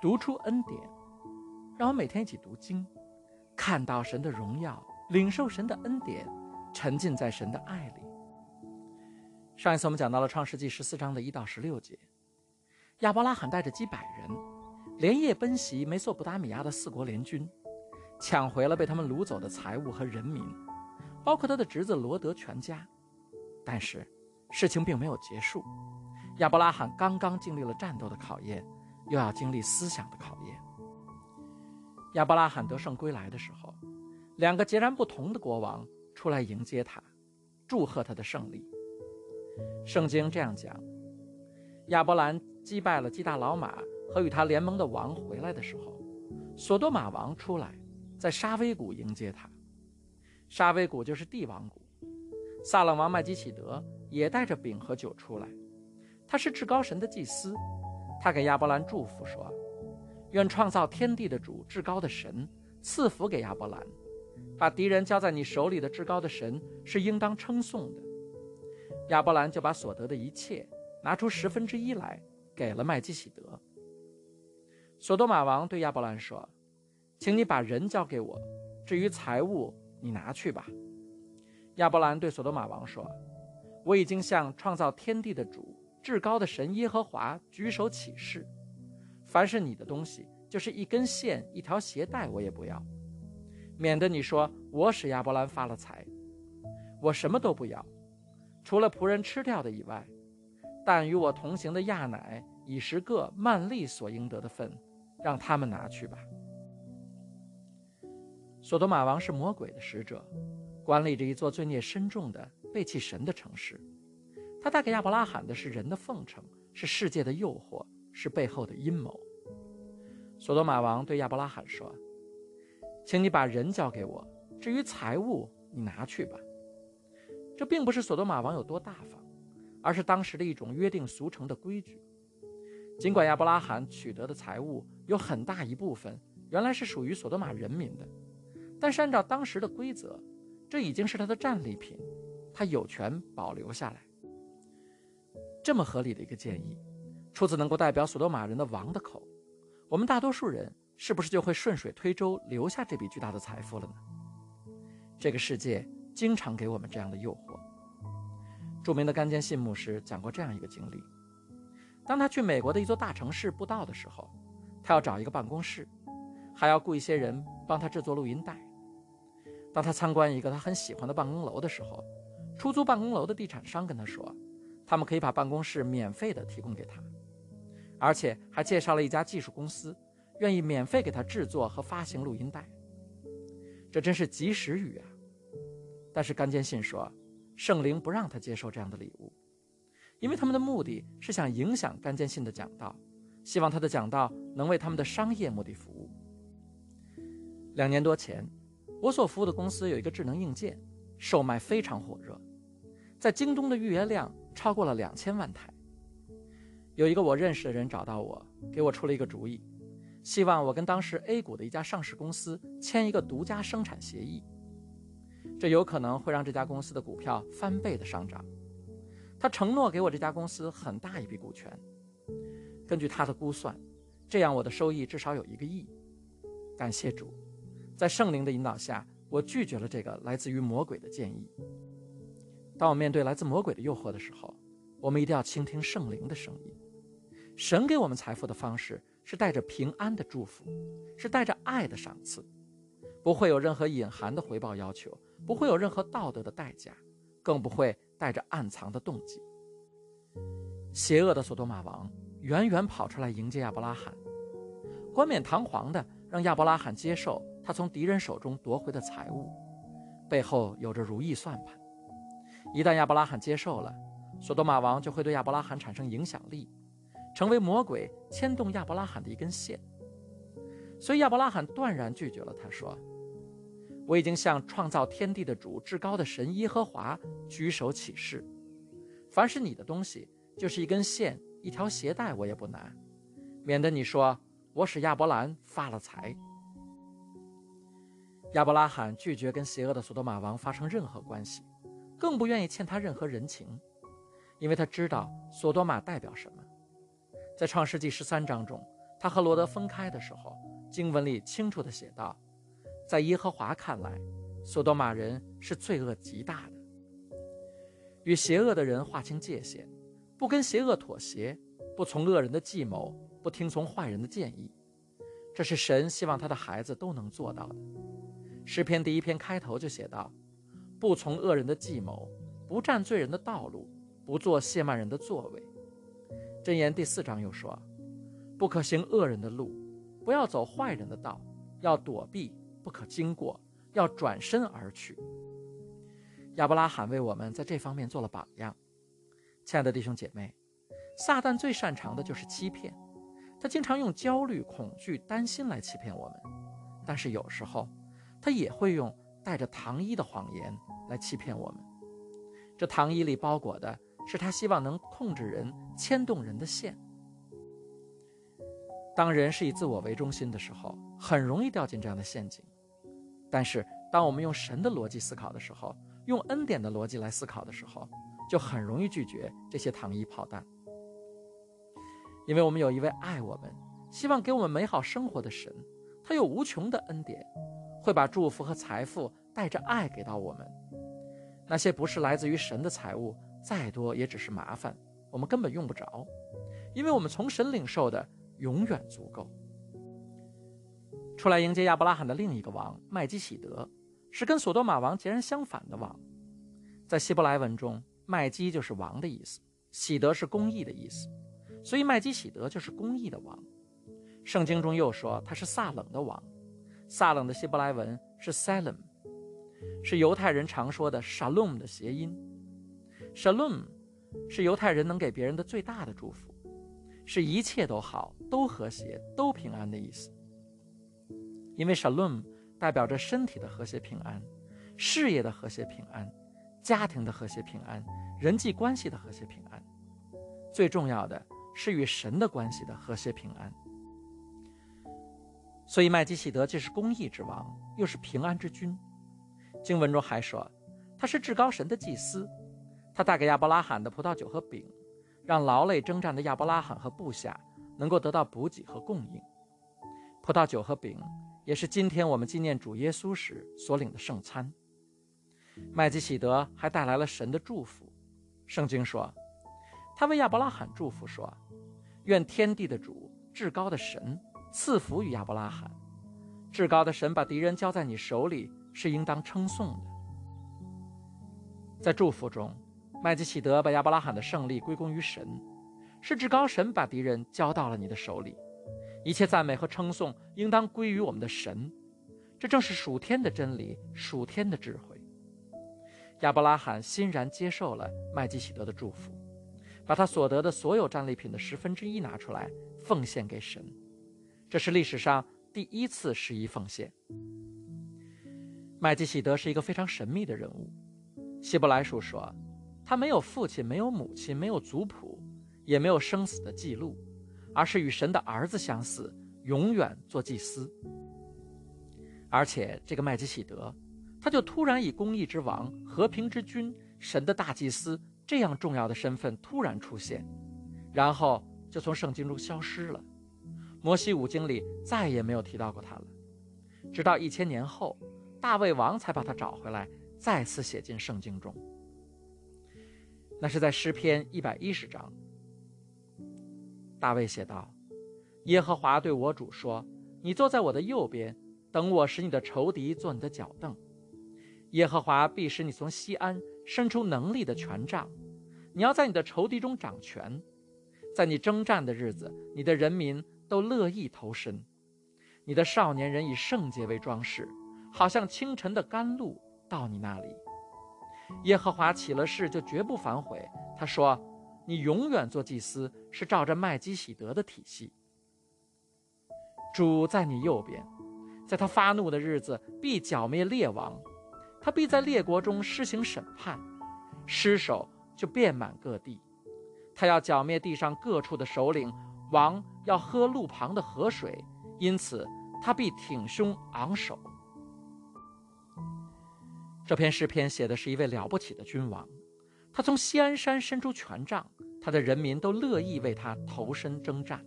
读出恩典，让我每天一起读经，看到神的荣耀，领受神的恩典，沉浸在神的爱里。上一次我们讲到了创世纪十四章的一到十六节，亚伯拉罕带着几百人，连夜奔袭美索不达米亚的四国联军，抢回了被他们掳走的财物和人民，包括他的侄子罗德全家。但是，事情并没有结束，亚伯拉罕刚刚经历了战斗的考验。又要经历思想的考验。亚伯拉罕得胜归来的时候，两个截然不同的国王出来迎接他，祝贺他的胜利。圣经这样讲：亚伯兰击败了基大老马和与他联盟的王回来的时候，索多玛王出来，在沙威谷迎接他。沙威谷就是帝王谷。撒冷王麦基启德也带着饼和酒出来，他是至高神的祭司。他给亚伯兰祝福说：“愿创造天地的主至高的神赐福给亚伯兰，把敌人交在你手里的至高的神是应当称颂的。”亚伯兰就把所得的一切拿出十分之一来给了麦基喜德。索多玛王对亚伯兰说：“请你把人交给我，至于财物，你拿去吧。”亚伯兰对索多玛王说：“我已经向创造天地的主。”至高的神耶和华举手起誓：凡是你的东西，就是一根线、一条鞋带，我也不要，免得你说我使亚伯兰发了财。我什么都不要，除了仆人吃掉的以外。但与我同行的亚乃、以十个曼利所应得的份，让他们拿去吧。索多玛王是魔鬼的使者，管理着一座罪孽深重的背弃神的城市。他带给亚伯拉罕的是人的奉承，是世界的诱惑，是背后的阴谋。索多玛王对亚伯拉罕说：“请你把人交给我，至于财物，你拿去吧。”这并不是索多玛王有多大方，而是当时的一种约定俗成的规矩。尽管亚伯拉罕取得的财物有很大一部分原来是属于索多玛人民的，但是按照当时的规则，这已经是他的战利品，他有权保留下来。这么合理的一个建议，出自能够代表索多玛人的王的口，我们大多数人是不是就会顺水推舟留下这笔巨大的财富了呢？这个世界经常给我们这样的诱惑。著名的干坚信牧师讲过这样一个经历：当他去美国的一座大城市布道的时候，他要找一个办公室，还要雇一些人帮他制作录音带。当他参观一个他很喜欢的办公楼的时候，出租办公楼的地产商跟他说。他们可以把办公室免费的提供给他，而且还介绍了一家技术公司，愿意免费给他制作和发行录音带。这真是及时雨啊！但是甘坚信说，圣灵不让他接受这样的礼物，因为他们的目的是想影响甘坚信的讲道，希望他的讲道能为他们的商业目的服务。两年多前，我所服务的公司有一个智能硬件，售卖非常火热，在京东的预约量。超过了两千万台。有一个我认识的人找到我，给我出了一个主意，希望我跟当时 A 股的一家上市公司签一个独家生产协议。这有可能会让这家公司的股票翻倍的上涨。他承诺给我这家公司很大一笔股权。根据他的估算，这样我的收益至少有一个亿。感谢主，在圣灵的引导下，我拒绝了这个来自于魔鬼的建议。当我面对来自魔鬼的诱惑的时候，我们一定要倾听圣灵的声音。神给我们财富的方式是带着平安的祝福，是带着爱的赏赐，不会有任何隐含的回报要求，不会有任何道德的代价，更不会带着暗藏的动机。邪恶的索多玛王远远跑出来迎接亚伯拉罕，冠冕堂皇的让亚伯拉罕接受他从敌人手中夺回的财物，背后有着如意算盘。一旦亚伯拉罕接受了，索多玛王就会对亚伯拉罕产生影响力，成为魔鬼牵动亚伯拉罕的一根线。所以亚伯拉罕断然拒绝了。他说：“我已经向创造天地的主、至高的神耶和华举手起誓，凡是你的东西，就是一根线、一条鞋带，我也不拿，免得你说我使亚伯兰发了财。”亚伯拉罕拒绝跟邪恶的索多玛王发生任何关系。更不愿意欠他任何人情，因为他知道索多玛代表什么。在创世纪十三章中，他和罗德分开的时候，经文里清楚地写道：“在耶和华看来，索多玛人是罪恶极大的。”与邪恶的人划清界限，不跟邪恶妥协，不从恶人的计谋，不听从坏人的建议，这是神希望他的孩子都能做到的。诗篇第一篇开头就写道：“不从恶人的计谋，不占罪人的道路，不做亵慢人的座位。”箴言第四章又说。不可行恶人的路，不要走坏人的道，要躲避，不可经过，要转身而去。亚伯拉罕为我们在这方面做了榜样。亲爱的弟兄姐妹，撒旦最擅长的就是欺骗，他经常用焦虑、恐惧、担心来欺骗我们，但是有时候他也会用带着糖衣的谎言来欺骗我们。这糖衣里包裹的是他希望能控制人、牵动人的线。当人是以自我为中心的时候，很容易掉进这样的陷阱。但是，当我们用神的逻辑思考的时候，用恩典的逻辑来思考的时候，就很容易拒绝这些糖衣炮弹。因为我们有一位爱我们、希望给我们美好生活的神，他有无穷的恩典，会把祝福和财富带着爱给到我们。那些不是来自于神的财物，再多也只是麻烦，我们根本用不着，因为我们从神领受的。永远足够。出来迎接亚伯拉罕的另一个王麦基喜德，是跟索多玛王截然相反的王。在希伯来文中，麦基就是王的意思，喜德是公义的意思，所以麦基喜德就是公义的王。圣经中又说他是撒冷的王，撒冷的希伯来文是 Salem，是犹太人常说的 Shalom 的谐音。Shalom 是犹太人能给别人的最大的祝福。是一切都好，都和谐，都平安的意思。因为 shalom 代表着身体的和谐平安，事业的和谐平安，家庭的和谐平安，人际关系的和谐平安。最重要的是与神的关系的和谐平安。所以麦基喜德既是公义之王，又是平安之君。经文中还说，他是至高神的祭司，他带给亚伯拉罕的葡萄酒和饼。让劳累征战的亚伯拉罕和部下能够得到补给和供应，葡萄酒和饼也是今天我们纪念主耶稣时所领的圣餐。麦基喜德还带来了神的祝福，圣经说，他为亚伯拉罕祝福说：“愿天地的主、至高的神赐福于亚伯拉罕。至高的神把敌人交在你手里，是应当称颂的。”在祝福中。麦基喜德把亚伯拉罕的胜利归功于神，是至高神把敌人交到了你的手里，一切赞美和称颂应当归于我们的神，这正是属天的真理，属天的智慧。亚伯拉罕欣然接受了麦基喜德的祝福，把他所得的所有战利品的十分之一拿出来奉献给神，这是历史上第一次十一奉献。麦基喜德是一个非常神秘的人物，希伯来书说。他没有父亲，没有母亲，没有族谱，也没有生死的记录，而是与神的儿子相似，永远做祭司。而且这个麦基喜德，他就突然以公义之王、和平之君、神的大祭司这样重要的身份突然出现，然后就从圣经中消失了。摩西五经里再也没有提到过他了，直到一千年后，大卫王才把他找回来，再次写进圣经中。那是在诗篇一百一十章，大卫写道：“耶和华对我主说：‘你坐在我的右边，等我使你的仇敌做你的脚凳。’耶和华必使你从西安伸出能力的权杖，你要在你的仇敌中掌权。在你征战的日子，你的人民都乐意投身。你的少年人以圣洁为装饰，好像清晨的甘露到你那里。”耶和华起了誓，就绝不反悔。他说：“你永远做祭司，是照着麦基喜德的体系。主在你右边，在他发怒的日子，必剿灭列王，他必在列国中施行审判，尸首就遍满各地。他要剿灭地上各处的首领，王要喝路旁的河水，因此他必挺胸昂首。”这篇诗篇写的是一位了不起的君王，他从锡安山伸出权杖，他的人民都乐意为他投身征战。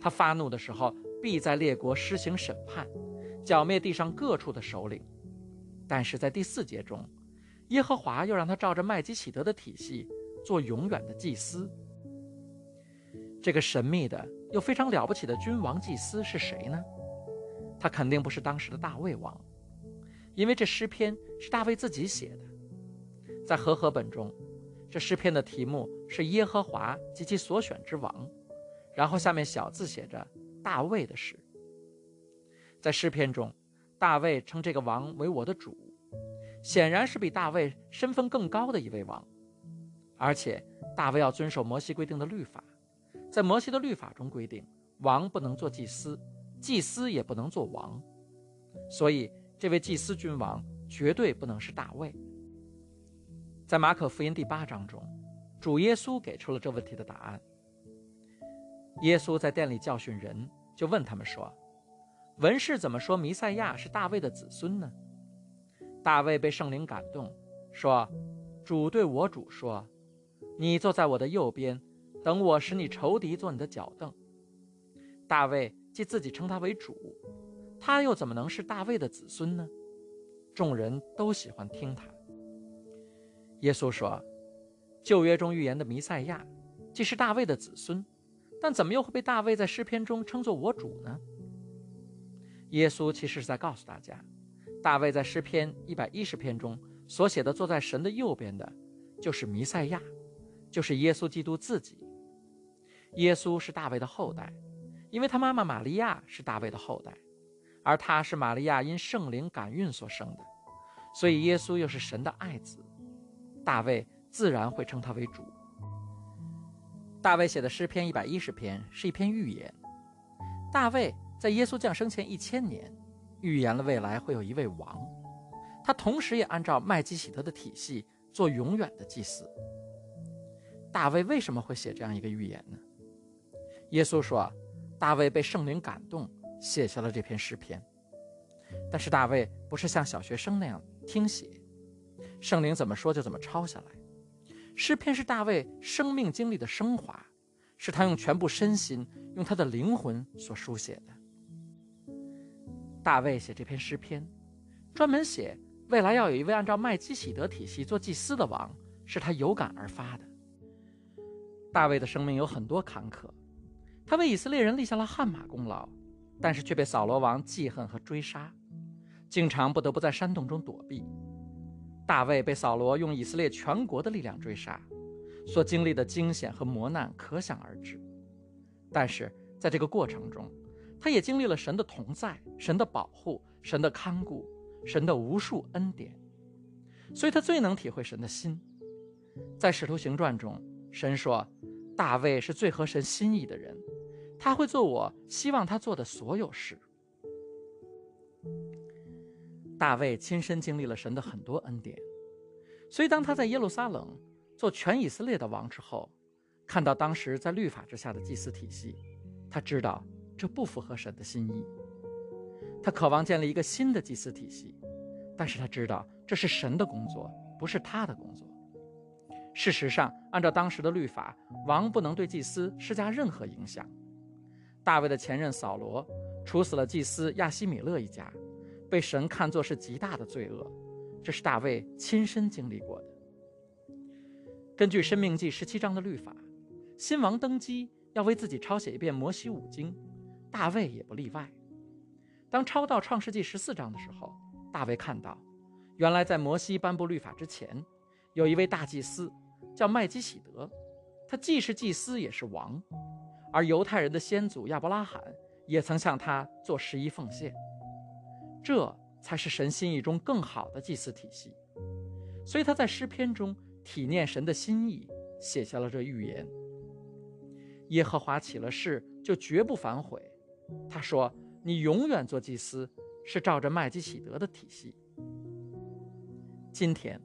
他发怒的时候，必在列国施行审判，剿灭地上各处的首领。但是在第四节中，耶和华又让他照着麦基喜德的体系做永远的祭司。这个神秘的又非常了不起的君王祭司是谁呢？他肯定不是当时的大卫王，因为这诗篇是大卫自己写的。在和合本中，这诗篇的题目是耶和华及其所选之王，然后下面小字写着大卫的诗。在诗篇中，大卫称这个王为我的主，显然是比大卫身份更高的一位王，而且大卫要遵守摩西规定的律法。在摩西的律法中规定，王不能做祭司，祭司也不能做王，所以这位祭司君王绝对不能是大卫。在马可福音第八章中，主耶稣给出了这问题的答案。耶稣在店里教训人，就问他们说：“文士怎么说弥赛亚是大卫的子孙呢？”大卫被圣灵感动，说：“主对我主说，你坐在我的右边。”等我使你仇敌做你的脚凳。大卫既自己称他为主，他又怎么能是大卫的子孙呢？众人都喜欢听他。耶稣说：“旧约中预言的弥赛亚，既是大卫的子孙，但怎么又会被大卫在诗篇中称作我主呢？”耶稣其实是在告诉大家，大卫在诗篇一百一十篇中所写的坐在神的右边的，就是弥赛亚，就是耶稣基督自己。耶稣是大卫的后代，因为他妈妈玛利亚是大卫的后代，而他是玛利亚因圣灵感孕所生的，所以耶稣又是神的爱子，大卫自然会称他为主。大卫写的诗篇一百一十篇是一篇预言，大卫在耶稣降生前一千年，预言了未来会有一位王，他同时也按照麦基喜德的体系做永远的祭司。大卫为什么会写这样一个预言呢？耶稣说：“大卫被圣灵感动，写下了这篇诗篇。但是大卫不是像小学生那样听写，圣灵怎么说就怎么抄下来。诗篇是大卫生命经历的升华，是他用全部身心、用他的灵魂所书写的。大卫写这篇诗篇，专门写未来要有一位按照麦基喜德体系做祭司的王，是他有感而发的。大卫的生命有很多坎坷。”他为以色列人立下了汗马功劳，但是却被扫罗王记恨和追杀，经常不得不在山洞中躲避。大卫被扫罗用以色列全国的力量追杀，所经历的惊险和磨难可想而知。但是在这个过程中，他也经历了神的同在、神的保护、神的看顾、神的无数恩典，所以他最能体会神的心。在使徒行传中，神说：“大卫是最合神心意的人。”他会做我希望他做的所有事。大卫亲身经历了神的很多恩典，所以当他在耶路撒冷做全以色列的王之后，看到当时在律法之下的祭祀体系，他知道这不符合神的心意。他渴望建立一个新的祭祀体系，但是他知道这是神的工作，不是他的工作。事实上，按照当时的律法，王不能对祭司施加任何影响。大卫的前任扫罗处死了祭司亚西米勒一家，被神看作是极大的罪恶，这是大卫亲身经历过的。根据《申命记》十七章的律法，新王登基要为自己抄写一遍摩西五经，大卫也不例外。当抄到创世纪十四章的时候，大卫看到，原来在摩西颁布律法之前，有一位大祭司叫麦基喜德，他既是祭司也是王。而犹太人的先祖亚伯拉罕也曾向他做十一奉献，这才是神心意中更好的祭祀体系。所以他在诗篇中体念神的心意，写下了这预言：耶和华起了誓，就绝不反悔。他说：“你永远做祭司，是照着麦基喜德的体系。”今天，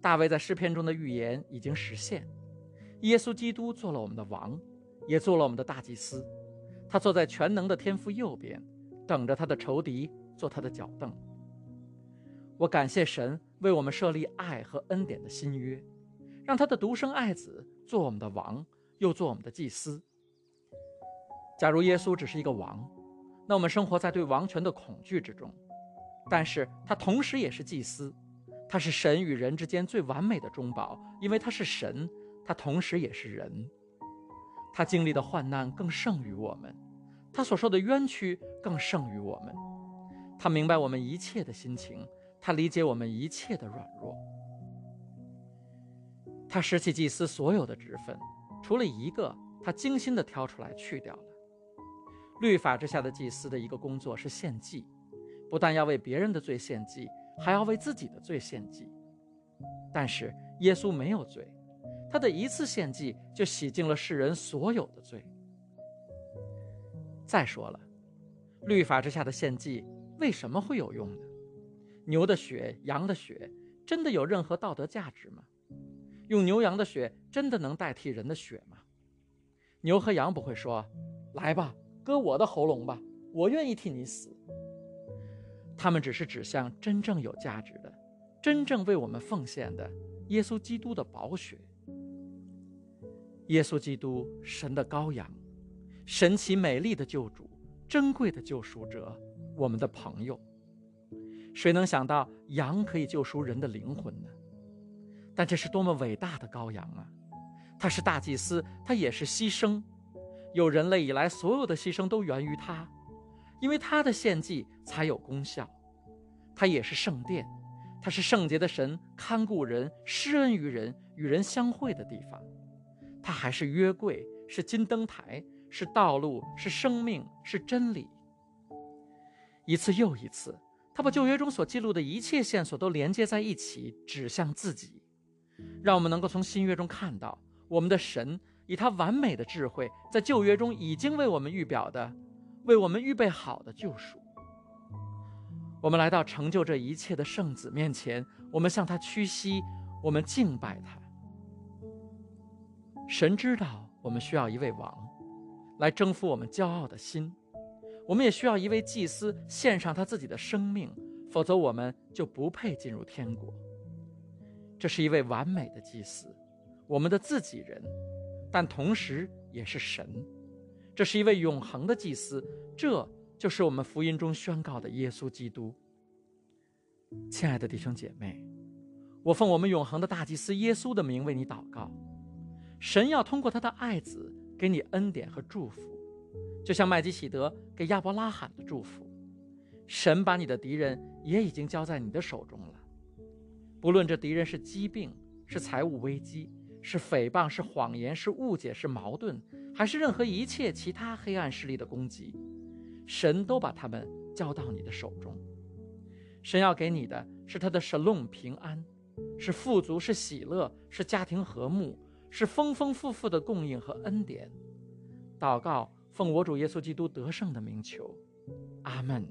大卫在诗篇中的预言已经实现，耶稣基督做了我们的王。也做了我们的大祭司，他坐在全能的天父右边，等着他的仇敌做他的脚凳。我感谢神为我们设立爱和恩典的新约，让他的独生爱子做我们的王，又做我们的祭司。假如耶稣只是一个王，那我们生活在对王权的恐惧之中；但是他同时也是祭司，他是神与人之间最完美的中保，因为他是神，他同时也是人。他经历的患难更胜于我们，他所受的冤屈更胜于我们。他明白我们一切的心情，他理解我们一切的软弱。他拾起祭司所有的职分，除了一个，他精心地挑出来去掉了。律法之下的祭司的一个工作是献祭，不但要为别人的罪献祭，还要为自己的罪献祭。但是耶稣没有罪，他的一次献祭就洗净了世人所有的罪。再说了，律法之下的献祭为什么会有用呢？牛的血、羊的血，真的有任何道德价值吗？用牛羊的血真的能代替人的血吗？牛和羊不会说：“来吧。”割我的喉咙吧，我愿意替你死。他们只是指向真正有价值的、真正为我们奉献的耶稣基督的宝血。耶稣基督，神的羔羊，神奇美丽的救主，珍贵的救赎者，我们的朋友。谁能想到羊可以救赎人的灵魂呢？但这是多么伟大的羔羊啊！他是大祭司，他也是牺牲。有人类以来所有的牺牲都源于他，因为他的献祭才有功效。他也是圣殿，他是圣洁的神看顾人、施恩于人、与人相会的地方。他还是约柜，是金灯台，是道路，是生命，是真理。一次又一次，他把旧约中所记录的一切线索都连接在一起，指向自己，让我们能够从新约中看到我们的神。以他完美的智慧，在旧约中已经为我们预表的、为我们预备好的救赎。我们来到成就这一切的圣子面前，我们向他屈膝，我们敬拜他。神知道我们需要一位王，来征服我们骄傲的心；我们也需要一位祭司献上他自己的生命，否则我们就不配进入天国。这是一位完美的祭司，我们的自己人。但同时也是神，这是一位永恒的祭司，这就是我们福音中宣告的耶稣基督。亲爱的弟兄姐妹，我奉我们永恒的大祭司耶稣的名为你祷告，神要通过他的爱子给你恩典和祝福，就像麦基喜德给亚伯拉罕的祝福。神把你的敌人也已经交在你的手中了，不论这敌人是疾病，是财务危机。是诽谤，是谎言，是误解，是矛盾，还是任何一切其他黑暗势力的攻击，神都把他们交到你的手中。神要给你的是他的神龙平安，是富足，是喜乐，是家庭和睦，是丰丰富富的供应和恩典。祷告，奉我主耶稣基督得胜的名求，阿门。